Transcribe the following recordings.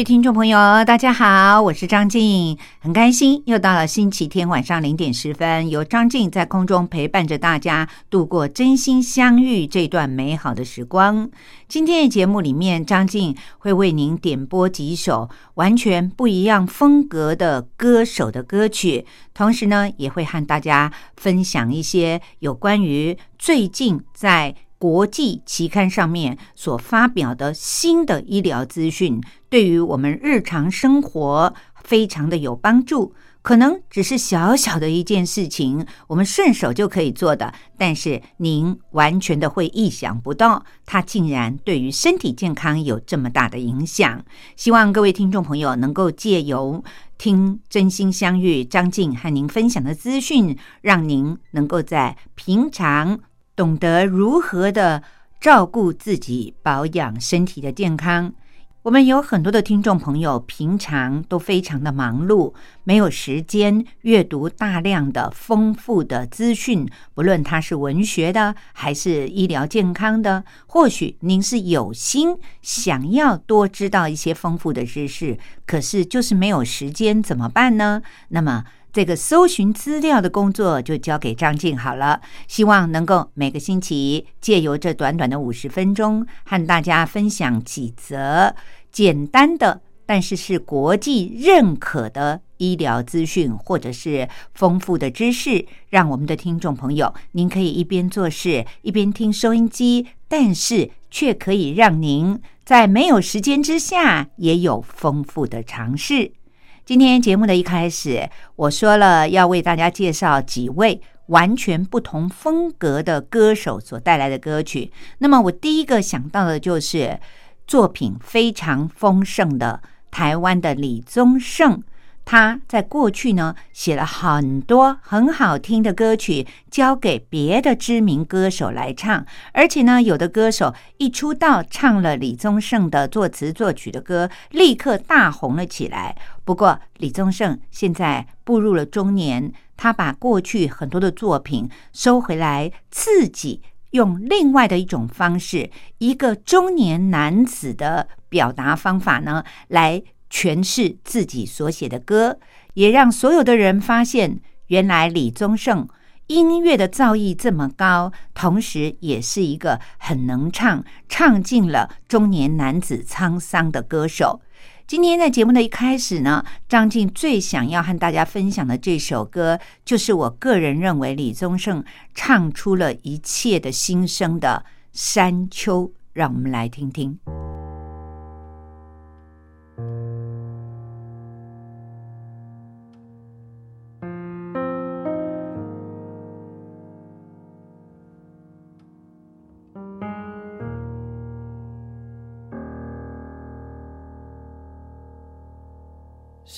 位听众朋友，大家好，我是张静，很开心又到了星期天晚上零点十分，由张静在空中陪伴着大家度过真心相遇这段美好的时光。今天的节目里面，张静会为您点播几首完全不一样风格的歌手的歌曲，同时呢，也会和大家分享一些有关于最近在。国际期刊上面所发表的新的医疗资讯，对于我们日常生活非常的有帮助。可能只是小小的一件事情，我们顺手就可以做的，但是您完全的会意想不到，它竟然对于身体健康有这么大的影响。希望各位听众朋友能够借由听真心相遇张静和您分享的资讯，让您能够在平常。懂得如何的照顾自己，保养身体的健康。我们有很多的听众朋友，平常都非常的忙碌，没有时间阅读大量的丰富的资讯，不论它是文学的还是医疗健康的。或许您是有心想要多知道一些丰富的知识，可是就是没有时间，怎么办呢？那么。这个搜寻资料的工作就交给张静好了，希望能够每个星期借由这短短的五十分钟，和大家分享几则简单的，但是是国际认可的医疗资讯，或者是丰富的知识，让我们的听众朋友，您可以一边做事一边听收音机，但是却可以让您在没有时间之下，也有丰富的尝试。今天节目的一开始，我说了要为大家介绍几位完全不同风格的歌手所带来的歌曲。那么，我第一个想到的就是作品非常丰盛的台湾的李宗盛。他在过去呢写了很多很好听的歌曲，交给别的知名歌手来唱，而且呢，有的歌手一出道唱了李宗盛的作词作曲的歌，立刻大红了起来。不过，李宗盛现在步入了中年，他把过去很多的作品收回来，自己用另外的一种方式，一个中年男子的表达方法呢来。诠释自己所写的歌，也让所有的人发现，原来李宗盛音乐的造诣这么高，同时也是一个很能唱、唱尽了中年男子沧桑的歌手。今天在节目的一开始呢，张静最想要和大家分享的这首歌，就是我个人认为李宗盛唱出了一切的心声的《山丘》，让我们来听听。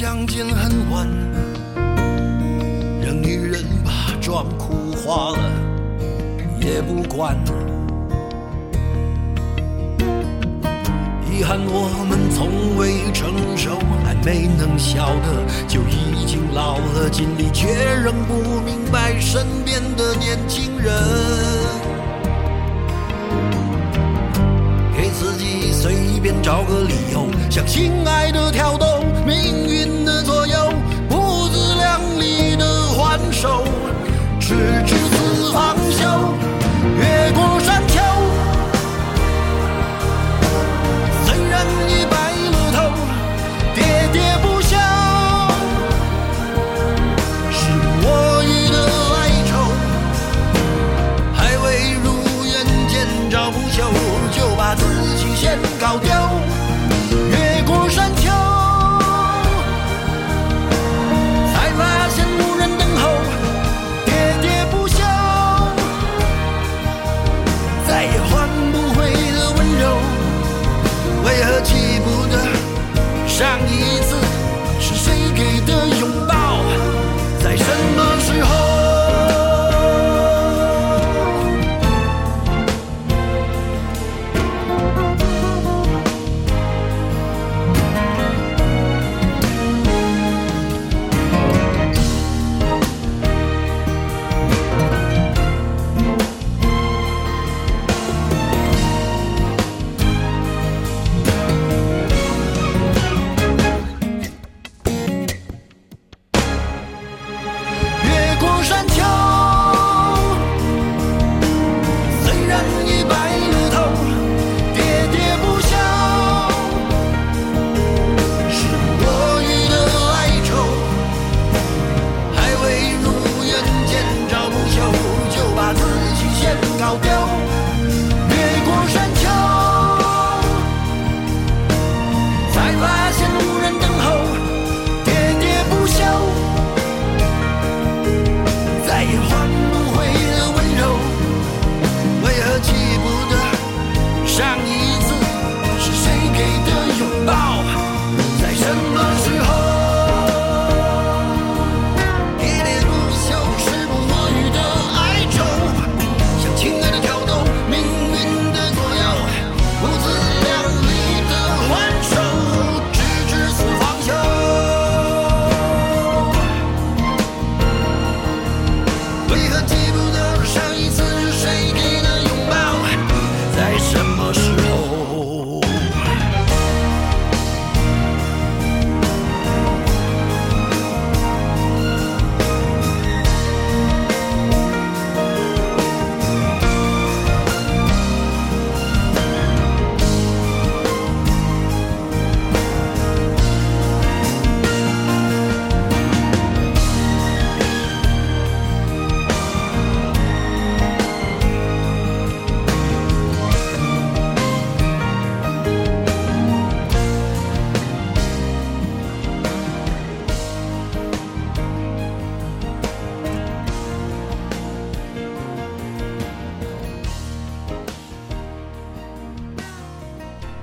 相见恨晚，让女人把妆哭花了也不管。遗憾我们从未成熟，还没能晓得，就已经老了，尽力却仍不明白身边的年轻人。便找个理由，向心爱的跳动，命运的左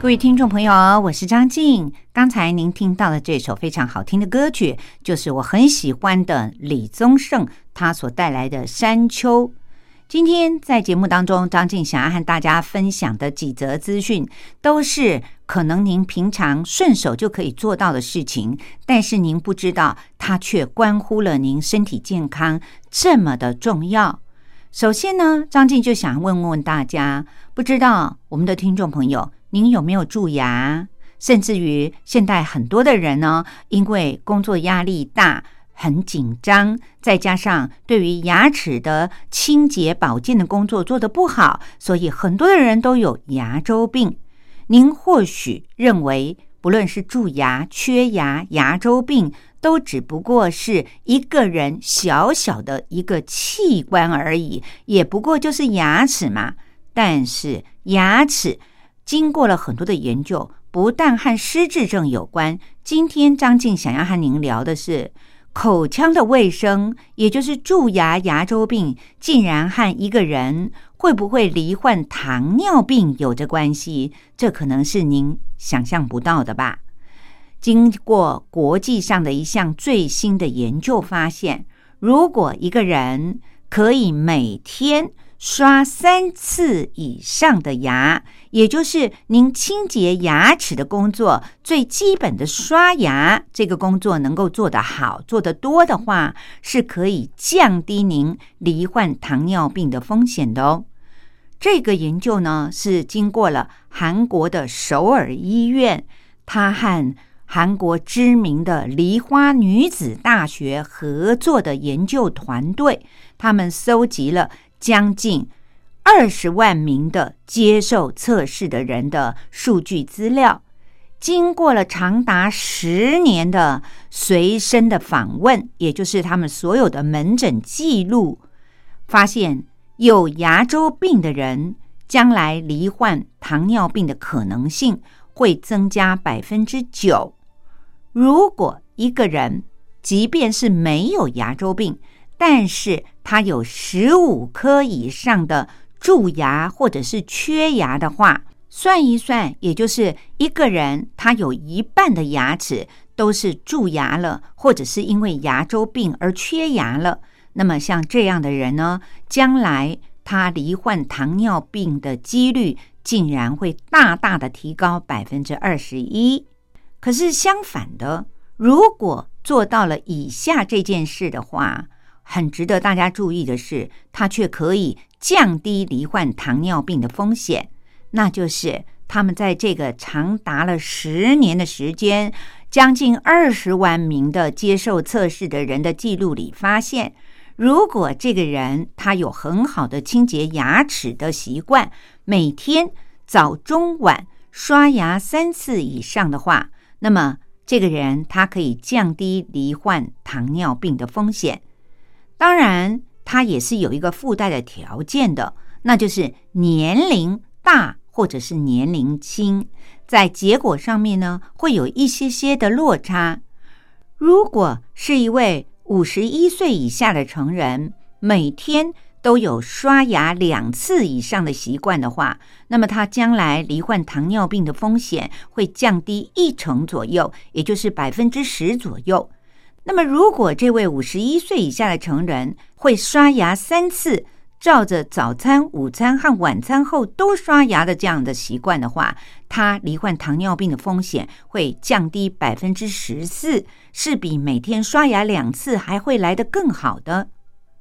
各位听众朋友，我是张静。刚才您听到的这首非常好听的歌曲，就是我很喜欢的李宗盛他所带来的《山丘》。今天在节目当中，张静想要和大家分享的几则资讯，都是可能您平常顺手就可以做到的事情，但是您不知道，它却关乎了您身体健康这么的重要。首先呢，张静就想问问大家，不知道我们的听众朋友。您有没有蛀牙？甚至于现在很多的人呢，因为工作压力大、很紧张，再加上对于牙齿的清洁保健的工作做得不好，所以很多的人都有牙周病。您或许认为，不论是蛀牙、缺牙、牙周病，都只不过是一个人小小的一个器官而已，也不过就是牙齿嘛。但是牙齿。经过了很多的研究，不但和失智症有关。今天张静想要和您聊的是口腔的卫生，也就是蛀牙、牙周病，竟然和一个人会不会罹患糖尿病有着关系？这可能是您想象不到的吧？经过国际上的一项最新的研究发现，如果一个人可以每天刷三次以上的牙，也就是您清洁牙齿的工作，最基本的刷牙这个工作能够做得好、做得多的话，是可以降低您罹患糖尿病的风险的哦。这个研究呢，是经过了韩国的首尔医院，他和韩国知名的梨花女子大学合作的研究团队，他们搜集了。将近二十万名的接受测试的人的数据资料，经过了长达十年的随身的访问，也就是他们所有的门诊记录，发现有牙周病的人将来罹患糖尿病的可能性会增加百分之九。如果一个人即便是没有牙周病，但是他有十五颗以上的蛀牙或者是缺牙的话，算一算，也就是一个人他有一半的牙齿都是蛀牙了，或者是因为牙周病而缺牙了。那么像这样的人呢，将来他罹患糖尿病的几率竟然会大大的提高百分之二十一。可是相反的，如果做到了以下这件事的话，很值得大家注意的是，它却可以降低罹患糖尿病的风险。那就是他们在这个长达了十年的时间，将近二十万名的接受测试的人的记录里发现，如果这个人他有很好的清洁牙齿的习惯，每天早中晚刷牙三次以上的话，那么这个人他可以降低罹患糖尿病的风险。当然，它也是有一个附带的条件的，那就是年龄大或者是年龄轻，在结果上面呢会有一些些的落差。如果是一位五十一岁以下的成人，每天都有刷牙两次以上的习惯的话，那么他将来罹患糖尿病的风险会降低一成左右，也就是百分之十左右。那么，如果这位五十一岁以下的成人会刷牙三次，照着早餐、午餐和晚餐后都刷牙的这样的习惯的话，他罹患糖尿病的风险会降低百分之十四，是比每天刷牙两次还会来得更好的。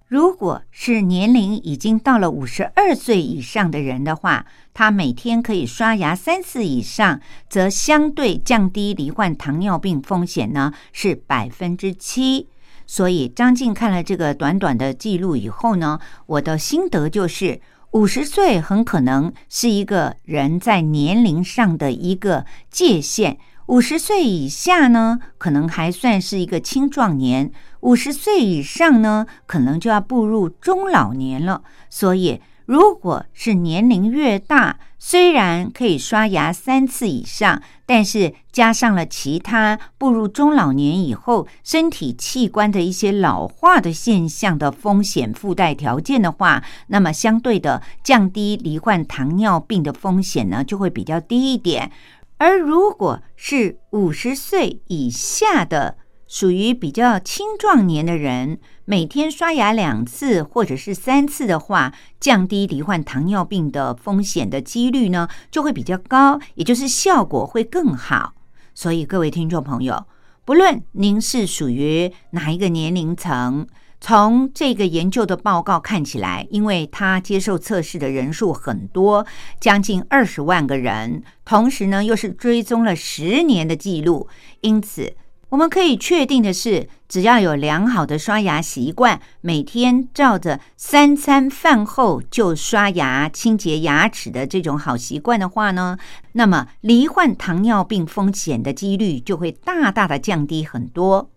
如果是年龄已经到了五十二岁以上的人的话，他每天可以刷牙三次以上，则相对降低罹患糖尿病风险呢是百分之七。所以张静看了这个短短的记录以后呢，我的心得就是，五十岁很可能是一个人在年龄上的一个界限。五十岁以下呢，可能还算是一个青壮年；五十岁以上呢，可能就要步入中老年了。所以，如果是年龄越大，虽然可以刷牙三次以上，但是加上了其他步入中老年以后身体器官的一些老化的现象的风险附带条件的话，那么相对的降低罹患糖尿病的风险呢，就会比较低一点。而如果是五十岁以下的，属于比较青壮年的人，每天刷牙两次或者是三次的话，降低罹患糖尿病的风险的几率呢，就会比较高，也就是效果会更好。所以各位听众朋友，不论您是属于哪一个年龄层。从这个研究的报告看起来，因为他接受测试的人数很多，将近二十万个人，同时呢又是追踪了十年的记录，因此我们可以确定的是，只要有良好的刷牙习惯，每天照着三餐饭后就刷牙清洁牙齿的这种好习惯的话呢，那么罹患糖尿病风险的几率就会大大的降低很多。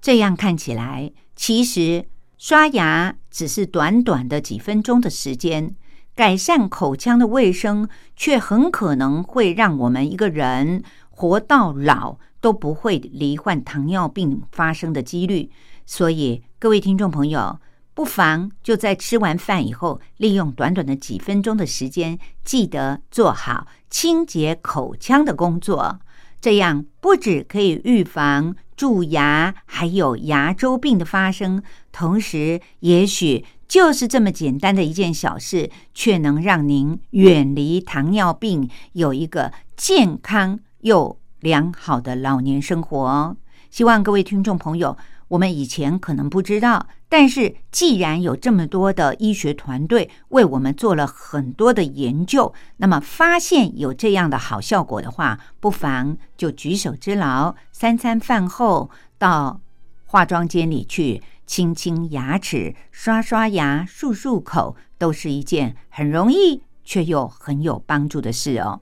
这样看起来。其实刷牙只是短短的几分钟的时间，改善口腔的卫生，却很可能会让我们一个人活到老都不会罹患糖尿病发生的几率。所以，各位听众朋友，不妨就在吃完饭以后，利用短短的几分钟的时间，记得做好清洁口腔的工作。这样不止可以预防。蛀牙还有牙周病的发生，同时也许就是这么简单的一件小事，却能让您远离糖尿病，有一个健康又良好的老年生活。希望各位听众朋友。我们以前可能不知道，但是既然有这么多的医学团队为我们做了很多的研究，那么发现有这样的好效果的话，不妨就举手之劳，三餐饭后到化妆间里去清清牙齿、刷刷牙、漱漱口，都是一件很容易却又很有帮助的事哦。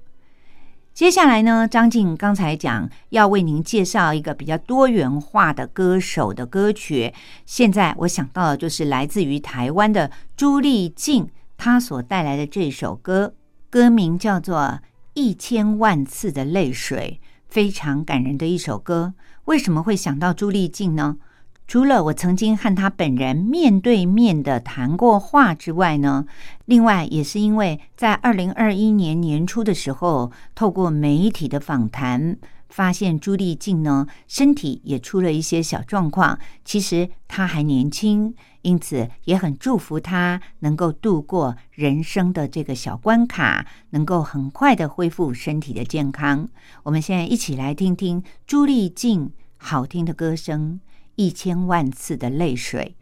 接下来呢，张静刚才讲要为您介绍一个比较多元化的歌手的歌曲。现在我想到的就是来自于台湾的朱丽静，她所带来的这首歌，歌名叫做《一千万次的泪水》，非常感人的一首歌。为什么会想到朱丽静呢？除了我曾经和他本人面对面的谈过话之外呢，另外也是因为在二零二一年年初的时候，透过媒体的访谈，发现朱丽静呢身体也出了一些小状况。其实她还年轻，因此也很祝福她能够度过人生的这个小关卡，能够很快的恢复身体的健康。我们现在一起来听听朱丽静好听的歌声。一千万次的泪水。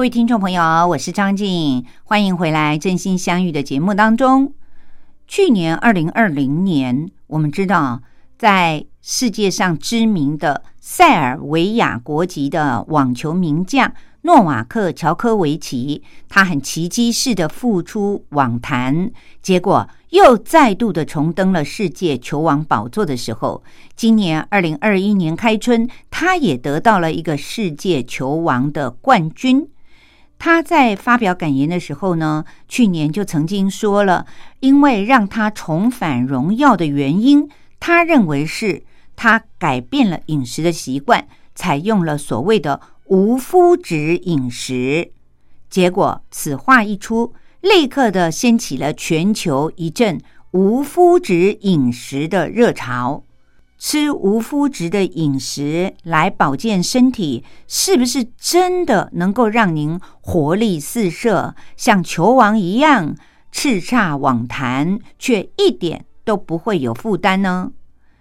各位听众朋友，我是张静，欢迎回来《真心相遇》的节目当中。去年二零二零年，我们知道，在世界上知名的塞尔维亚国籍的网球名将诺瓦克·乔科维奇，他很奇迹式的复出网坛，结果又再度的重登了世界球王宝座的时候，今年二零二一年开春，他也得到了一个世界球王的冠军。他在发表感言的时候呢，去年就曾经说了，因为让他重返荣耀的原因，他认为是他改变了饮食的习惯，采用了所谓的无麸质饮食。结果此话一出，立刻的掀起了全球一阵无麸质饮食的热潮。吃无麸质的饮食来保健身体，是不是真的能够让您活力四射，像球王一样叱咤网坛，却一点都不会有负担呢？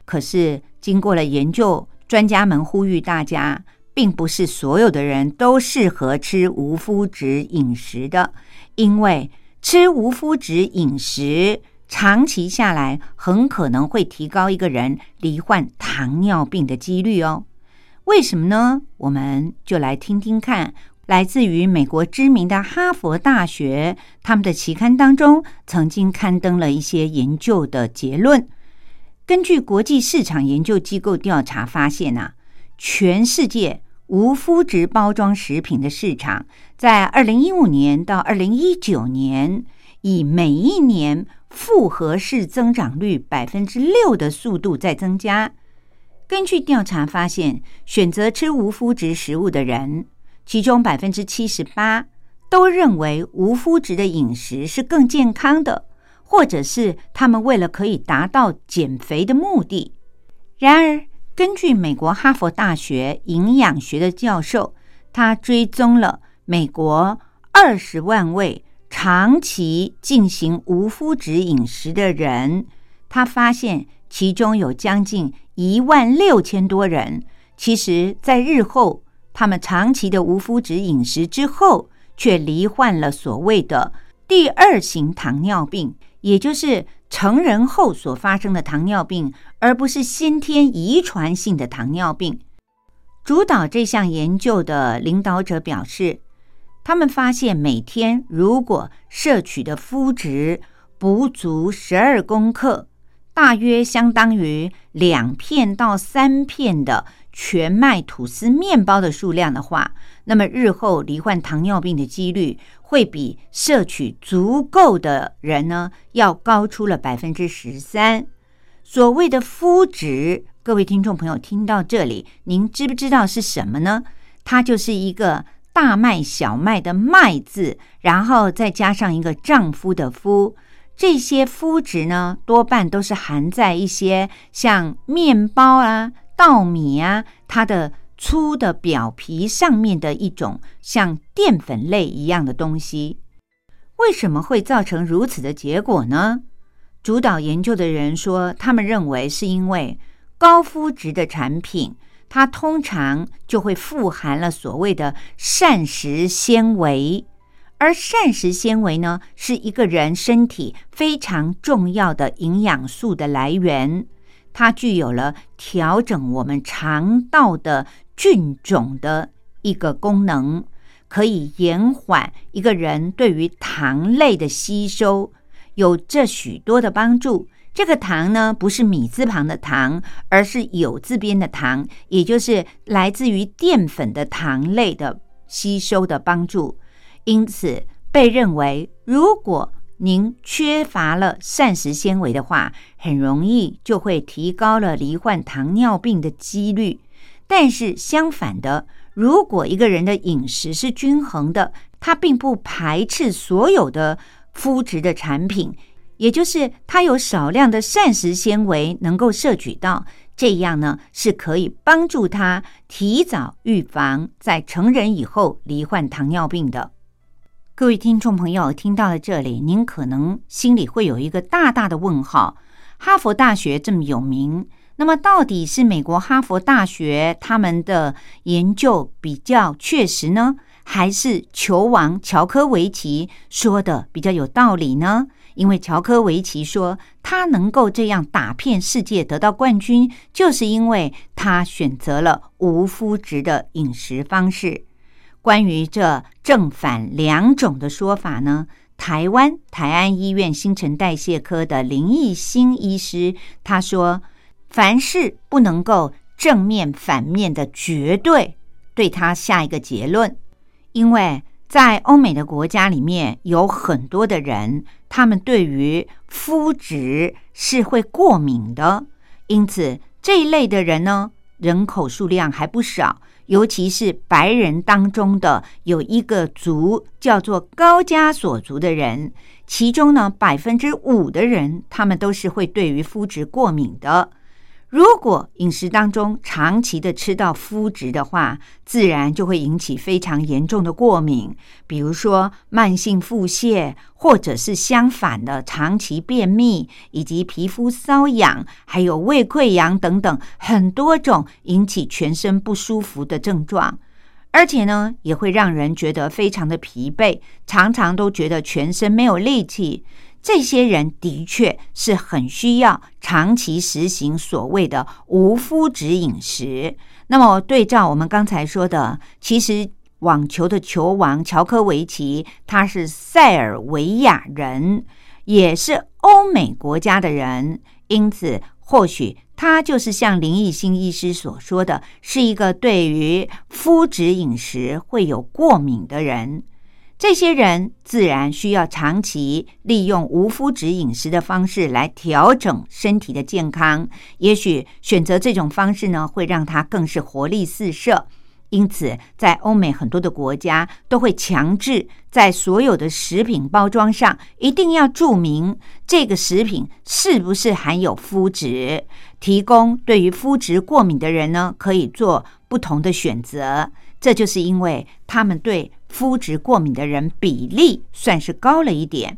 可是经过了研究，专家们呼吁大家，并不是所有的人都适合吃无麸质饮食的，因为吃无麸质饮食。长期下来，很可能会提高一个人罹患糖尿病的几率哦。为什么呢？我们就来听听看，来自于美国知名的哈佛大学，他们的期刊当中曾经刊登了一些研究的结论。根据国际市场研究机构调查发现啊，全世界无麸质包装食品的市场，在二零一五年到二零一九年，以每一年复合式增长率百分之六的速度在增加。根据调查发现，选择吃无麸质食物的人，其中百分之七十八都认为无麸质的饮食是更健康的，或者是他们为了可以达到减肥的目的。然而，根据美国哈佛大学营养学的教授，他追踪了美国二十万位。长期进行无麸质饮食的人，他发现其中有将近一万六千多人，其实在日后他们长期的无麸质饮食之后，却罹患了所谓的第二型糖尿病，也就是成人后所发生的糖尿病，而不是先天遗传性的糖尿病。主导这项研究的领导者表示。他们发现，每天如果摄取的麸质不足十二公克，大约相当于两片到三片的全麦吐司面包的数量的话，那么日后罹患糖尿病的几率会比摄取足够的人呢要高出了百分之十三。所谓的麸质，各位听众朋友听到这里，您知不知道是什么呢？它就是一个。大麦、小麦的“麦”字，然后再加上一个丈夫的“夫”，这些麸质呢，多半都是含在一些像面包啊、稻米啊，它的粗的表皮上面的一种像淀粉类一样的东西。为什么会造成如此的结果呢？主导研究的人说，他们认为是因为高麸质的产品。它通常就会富含了所谓的膳食纤维，而膳食纤维呢，是一个人身体非常重要的营养素的来源。它具有了调整我们肠道的菌种的一个功能，可以延缓一个人对于糖类的吸收，有这许多的帮助。这个糖呢，不是米字旁的糖，而是有字边的糖，也就是来自于淀粉的糖类的吸收的帮助。因此，被认为如果您缺乏了膳食纤维的话，很容易就会提高了罹患糖尿病的几率。但是相反的，如果一个人的饮食是均衡的，他并不排斥所有的麸质的产品。也就是它有少量的膳食纤维能够摄取到，这样呢是可以帮助他提早预防在成人以后罹患糖尿病的。各位听众朋友，听到了这里，您可能心里会有一个大大的问号：哈佛大学这么有名，那么到底是美国哈佛大学他们的研究比较确实呢？还是球王乔科维奇说的比较有道理呢？因为乔科维奇说，他能够这样打遍世界得到冠军，就是因为他选择了无麸质的饮食方式。关于这正反两种的说法呢，台湾台安医院新陈代谢科的林义兴医师他说，凡事不能够正面反面的绝对对他下一个结论，因为。在欧美的国家里面，有很多的人，他们对于肤质是会过敏的，因此这一类的人呢，人口数量还不少。尤其是白人当中的有一个族叫做高加索族的人，其中呢百分之五的人，他们都是会对于肤质过敏的。如果饮食当中长期的吃到麸质的话，自然就会引起非常严重的过敏，比如说慢性腹泻，或者是相反的长期便秘，以及皮肤瘙痒，还有胃溃疡等等很多种引起全身不舒服的症状，而且呢，也会让人觉得非常的疲惫，常常都觉得全身没有力气。这些人的确是很需要长期实行所谓的无麸质饮食。那么，对照我们刚才说的，其实网球的球王乔科维奇他是塞尔维亚人，也是欧美国家的人，因此或许他就是像林奕星医师所说的，是一个对于麸质饮食会有过敏的人。这些人自然需要长期利用无麸质饮食的方式来调整身体的健康。也许选择这种方式呢，会让他更是活力四射。因此，在欧美很多的国家都会强制在所有的食品包装上一定要注明这个食品是不是含有麸质，提供对于麸质过敏的人呢可以做不同的选择。这就是因为他们对肤质过敏的人比例算是高了一点。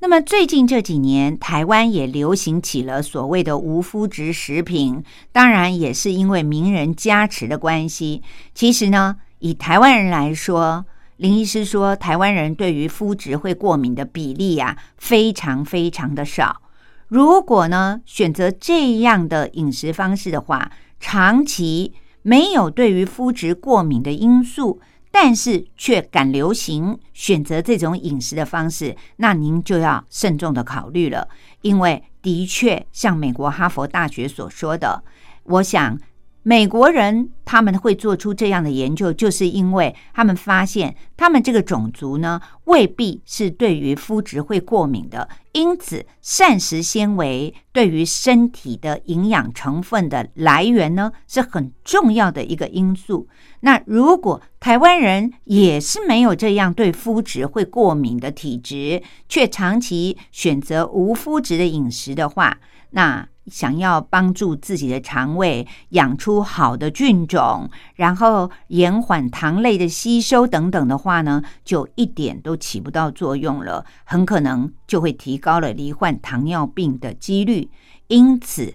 那么最近这几年，台湾也流行起了所谓的无麸质食品，当然也是因为名人加持的关系。其实呢，以台湾人来说，林医师说，台湾人对于肤质会过敏的比例呀，非常非常的少。如果呢选择这样的饮食方式的话，长期。没有对于肤质过敏的因素，但是却敢流行选择这种饮食的方式，那您就要慎重的考虑了。因为的确像美国哈佛大学所说的，我想。美国人他们会做出这样的研究，就是因为他们发现他们这个种族呢未必是对于肤质会过敏的，因此膳食纤维对于身体的营养成分的来源呢是很重要的一个因素。那如果台湾人也是没有这样对肤质会过敏的体质，却长期选择无肤质的饮食的话，那。想要帮助自己的肠胃养出好的菌种，然后延缓糖类的吸收等等的话呢，就一点都起不到作用了，很可能就会提高了罹患糖尿病的几率。因此，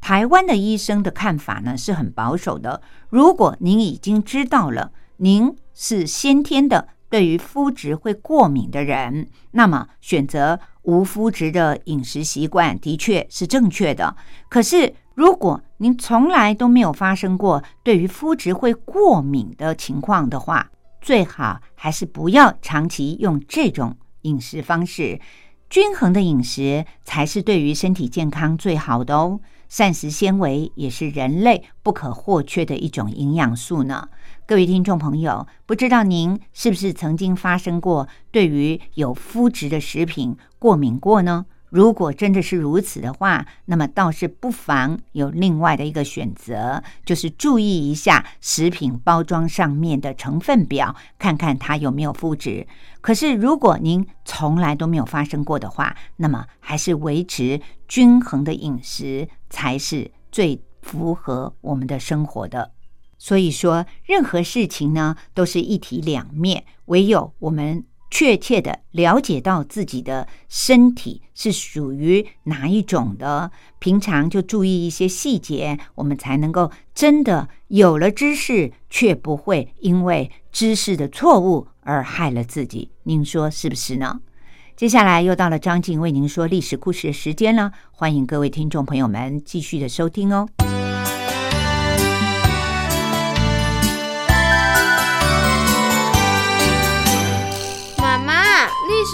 台湾的医生的看法呢是很保守的。如果您已经知道了，您是先天的。对于肤质会过敏的人，那么选择无肤质的饮食习惯的确是正确的。可是，如果您从来都没有发生过对于肤质会过敏的情况的话，最好还是不要长期用这种饮食方式。均衡的饮食才是对于身体健康最好的哦。膳食纤维也是人类不可或缺的一种营养素呢。各位听众朋友，不知道您是不是曾经发生过对于有麸质的食品过敏过呢？如果真的是如此的话，那么倒是不妨有另外的一个选择，就是注意一下食品包装上面的成分表，看看它有没有麸质。可是如果您从来都没有发生过的话，那么还是维持均衡的饮食才是最符合我们的生活的。所以说，任何事情呢都是一体两面，唯有我们确切的了解到自己的身体是属于哪一种的，平常就注意一些细节，我们才能够真的有了知识，却不会因为知识的错误而害了自己。您说是不是呢？接下来又到了张静为您说历史故事的时间了，欢迎各位听众朋友们继续的收听哦。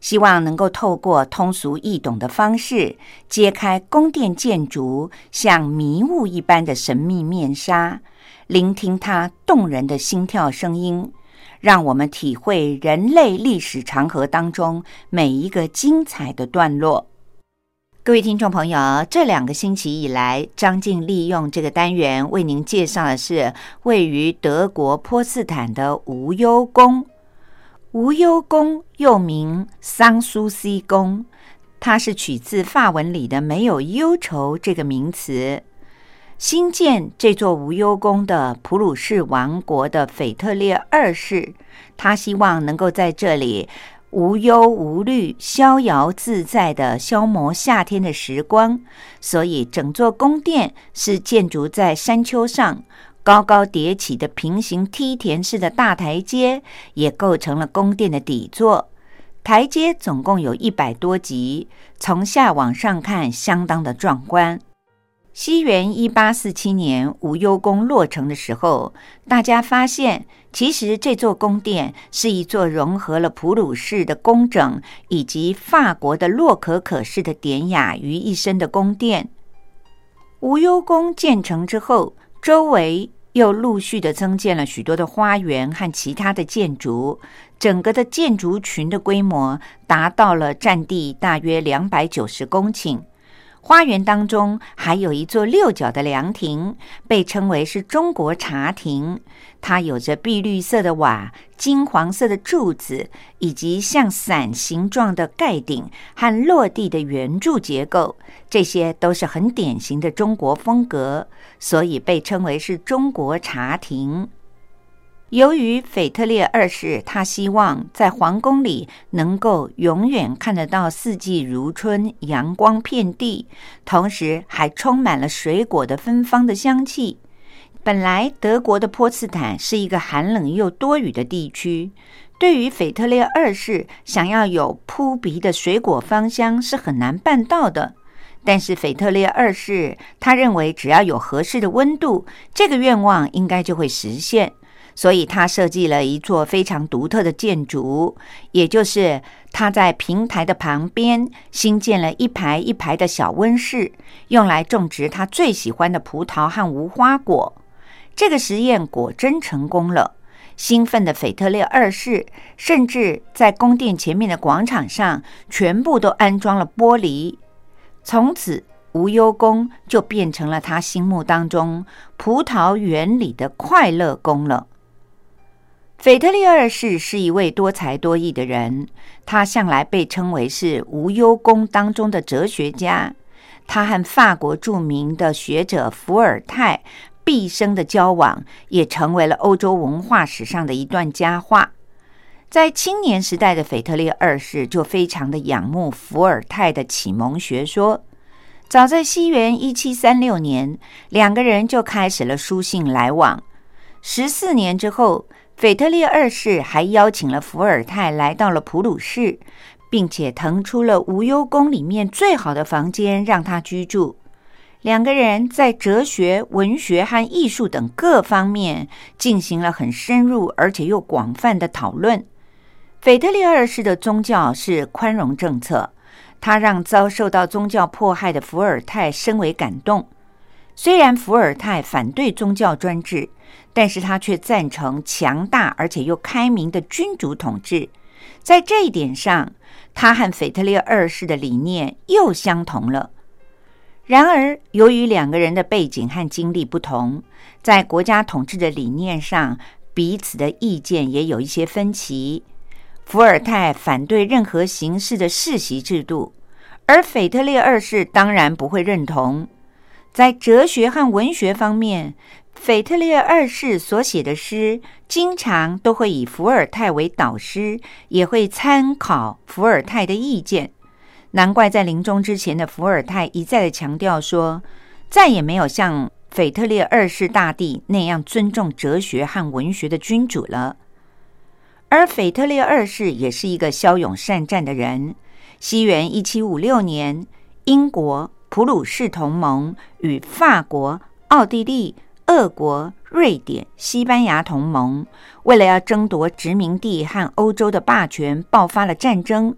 希望能够透过通俗易懂的方式，揭开宫殿建筑像迷雾一般的神秘面纱，聆听它动人的心跳声音，让我们体会人类历史长河当中每一个精彩的段落。各位听众朋友，这两个星期以来，张静利用这个单元为您介绍的是位于德国波茨坦的无忧宫。无忧宫又名桑苏西宫，它是取自法文里的“没有忧愁”这个名词。新建这座无忧宫的普鲁士王国的腓特烈二世，他希望能够在这里。无忧无虑、逍遥自在的消磨夏天的时光，所以整座宫殿是建筑在山丘上，高高叠起的平行梯田式的大台阶也构成了宫殿的底座。台阶总共有一百多级，从下往上看相当的壮观。西元一八四七年，无忧宫落成的时候，大家发现，其实这座宫殿是一座融合了普鲁士的工整以及法国的洛可可式的典雅于一身的宫殿。无忧宫建成之后，周围又陆续的增建了许多的花园和其他的建筑，整个的建筑群的规模达到了占地大约两百九十公顷。花园当中还有一座六角的凉亭，被称为是中国茶亭。它有着碧绿色的瓦、金黄色的柱子，以及像伞形状的盖顶和落地的圆柱结构，这些都是很典型的中国风格，所以被称为是中国茶亭。由于腓特烈二世，他希望在皇宫里能够永远看得到四季如春、阳光遍地，同时还充满了水果的芬芳的香气。本来德国的波茨坦是一个寒冷又多雨的地区，对于腓特烈二世想要有扑鼻的水果芳香是很难办到的。但是腓特烈二世他认为，只要有合适的温度，这个愿望应该就会实现。所以，他设计了一座非常独特的建筑，也就是他在平台的旁边新建了一排一排的小温室，用来种植他最喜欢的葡萄和无花果。这个实验果真成功了。兴奋的腓特烈二世甚至在宫殿前面的广场上全部都安装了玻璃，从此无忧宫就变成了他心目当中葡萄园里的快乐宫了。腓特烈二世是一位多才多艺的人，他向来被称为是无忧宫当中的哲学家。他和法国著名的学者伏尔泰毕生的交往，也成为了欧洲文化史上的一段佳话。在青年时代的腓特烈二世就非常的仰慕伏尔泰的启蒙学说。早在西元一七三六年，两个人就开始了书信来往。十四年之后。腓特烈二世还邀请了伏尔泰来到了普鲁士，并且腾出了无忧宫里面最好的房间让他居住。两个人在哲学、文学和艺术等各方面进行了很深入而且又广泛的讨论。腓特烈二世的宗教是宽容政策，他让遭受到宗教迫害的伏尔泰深为感动。虽然伏尔泰反对宗教专制。但是他却赞成强大而且又开明的君主统治，在这一点上，他和腓特烈二世的理念又相同了。然而，由于两个人的背景和经历不同，在国家统治的理念上，彼此的意见也有一些分歧。伏尔泰反对任何形式的世袭制度，而腓特烈二世当然不会认同。在哲学和文学方面，腓特烈二世所写的诗，经常都会以伏尔泰为导师，也会参考伏尔泰的意见。难怪在临终之前的伏尔泰一再的强调说，再也没有像腓特烈二世大帝那样尊重哲学和文学的君主了。而腓特烈二世也是一个骁勇善战的人。西元一七五六年，英国、普鲁士同盟与法国、奥地利、俄国、瑞典、西班牙同盟，为了要争夺殖民地和欧洲的霸权，爆发了战争，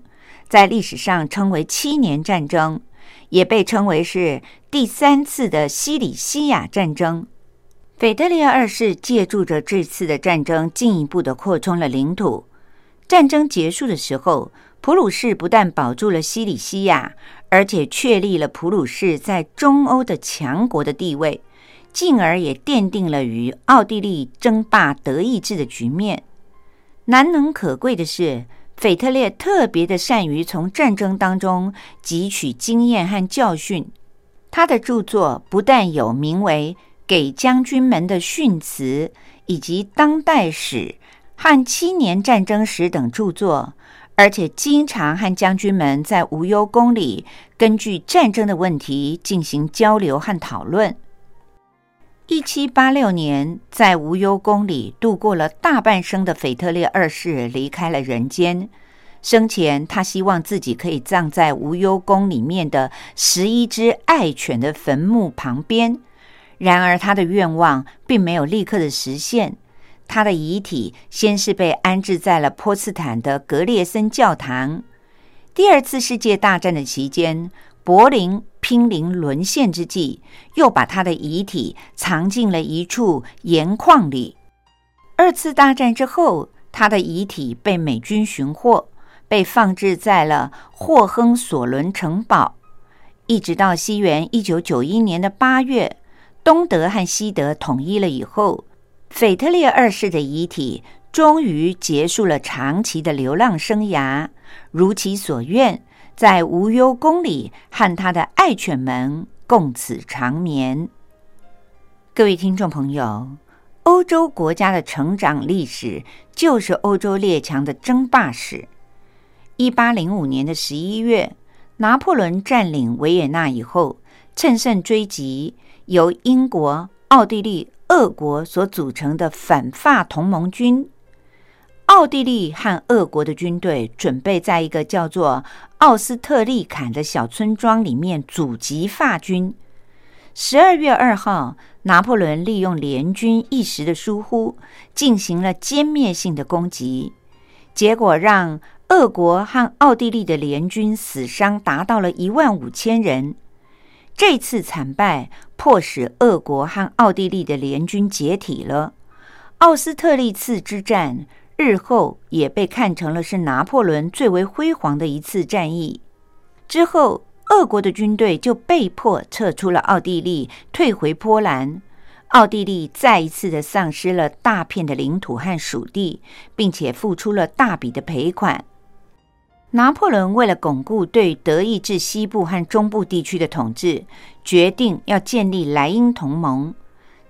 在历史上称为七年战争，也被称为是第三次的西里西亚战争。腓特烈二世借助着这次的战争，进一步的扩充了领土。战争结束的时候，普鲁士不但保住了西里西亚，而且确立了普鲁士在中欧的强国的地位，进而也奠定了与奥地利争霸德意志的局面。难能可贵的是，腓特烈特别的善于从战争当中汲取经验和教训。他的著作不但有名为给将军们的训词，以及当代史和七年战争史等著作，而且经常和将军们在无忧宫里根据战争的问题进行交流和讨论。一七八六年，在无忧宫里度过了大半生的腓特烈二世离开了人间。生前，他希望自己可以葬在无忧宫里面的十一只爱犬的坟墓旁边。然而，他的愿望并没有立刻的实现。他的遗体先是被安置在了波茨坦的格列森教堂。第二次世界大战的期间，柏林濒临沦陷之际，又把他的遗体藏进了一处盐矿里。二次大战之后，他的遗体被美军寻获，被放置在了霍亨索伦城堡，一直到西元一九九一年的八月。东德和西德统一了以后，腓特烈二世的遗体终于结束了长期的流浪生涯，如其所愿，在无忧宫里和他的爱犬们共此长眠。各位听众朋友，欧洲国家的成长历史就是欧洲列强的争霸史。一八零五年的十一月，拿破仑占领维也纳以后，乘胜追击。由英国、奥地利、俄国所组成的反法同盟军，奥地利和俄国的军队准备在一个叫做奥斯特利坎的小村庄里面阻击法军。十二月二号，拿破仑利用联军一时的疏忽，进行了歼灭性的攻击，结果让俄国和奥地利的联军死伤达到了一万五千人。这次惨败迫使俄国和奥地利的联军解体了。奥斯特利茨之战日后也被看成了是拿破仑最为辉煌的一次战役。之后，俄国的军队就被迫撤出了奥地利，退回波兰。奥地利再一次的丧失了大片的领土和属地，并且付出了大笔的赔款。拿破仑为了巩固对德意志西部和中部地区的统治，决定要建立莱茵同盟。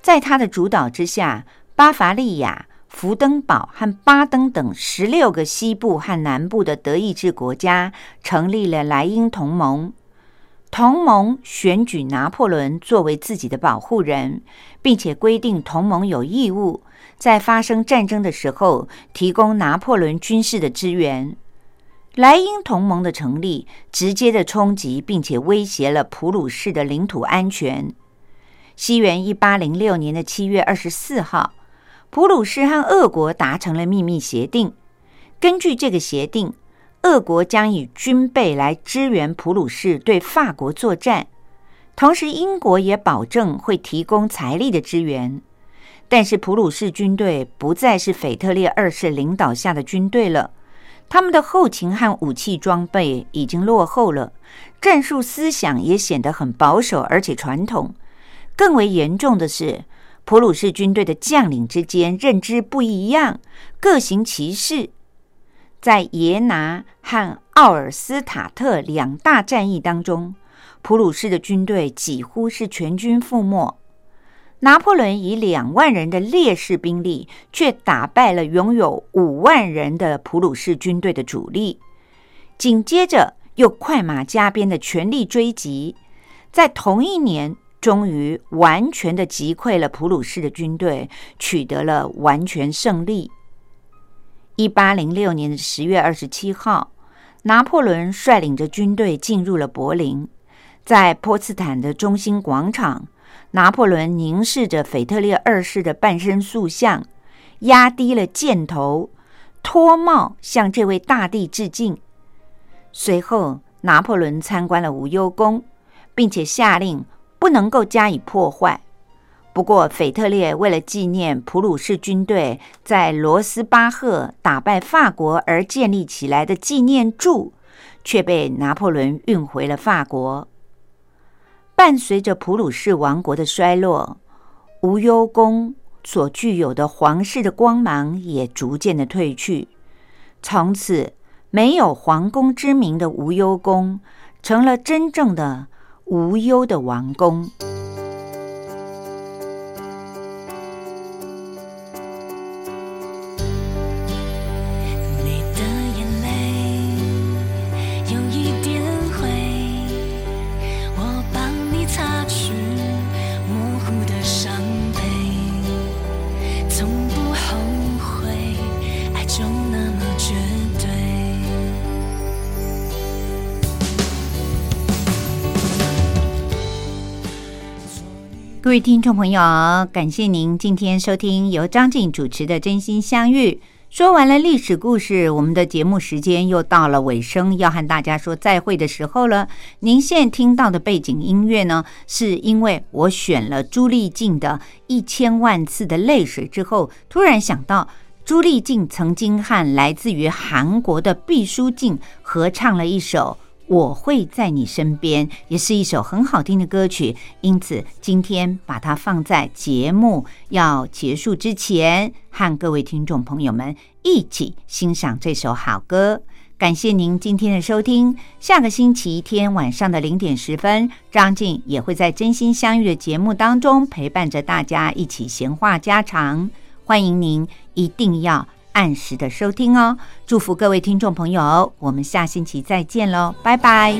在他的主导之下，巴伐利亚、福登堡和巴登等十六个西部和南部的德意志国家成立了莱茵同盟。同盟选举拿破仑作为自己的保护人，并且规定同盟有义务在发生战争的时候提供拿破仑军事的支援。莱茵同盟的成立，直接的冲击并且威胁了普鲁士的领土安全。西元一八零六年的七月二十四号，普鲁士和俄国达成了秘密协定。根据这个协定，俄国将以军备来支援普鲁士对法国作战，同时英国也保证会提供财力的支援。但是普鲁士军队不再是腓特烈二世领导下的军队了。他们的后勤和武器装备已经落后了，战术思想也显得很保守而且传统。更为严重的是，普鲁士军队的将领之间认知不一样，各行其事。在耶拿和奥尔斯塔特两大战役当中，普鲁士的军队几乎是全军覆没。拿破仑以两万人的劣势兵力，却打败了拥有五万人的普鲁士军队的主力。紧接着，又快马加鞭的全力追击。在同一年，终于完全的击溃了普鲁士的军队，取得了完全胜利。一八零六年的十月二十七号，拿破仑率领着军队进入了柏林，在波茨坦的中心广场，拿破仑凝视着腓特烈二世的半身塑像，压低了箭头，脱帽向这位大帝致敬。随后，拿破仑参观了无忧宫，并且下令不能够加以破坏。不过，腓特烈为了纪念普鲁士军队在罗斯巴赫打败法国而建立起来的纪念柱，却被拿破仑运回了法国。伴随着普鲁士王国的衰落，无忧宫所具有的皇室的光芒也逐渐的褪去。从此，没有皇宫之名的无忧宫，成了真正的无忧的王宫。听众朋友，感谢您今天收听由张静主持的《真心相遇》。说完了历史故事，我们的节目时间又到了尾声，要和大家说再会的时候了。您现在听到的背景音乐呢，是因为我选了朱丽静的《一千万次的泪水》之后，突然想到朱丽静曾经和来自于韩国的毕书尽合唱了一首。我会在你身边，也是一首很好听的歌曲，因此今天把它放在节目要结束之前，和各位听众朋友们一起欣赏这首好歌。感谢您今天的收听，下个星期天晚上的零点十分，张静也会在真心相遇的节目当中陪伴着大家一起闲话家常，欢迎您一定要。按时的收听哦，祝福各位听众朋友，我们下星期再见喽，拜拜。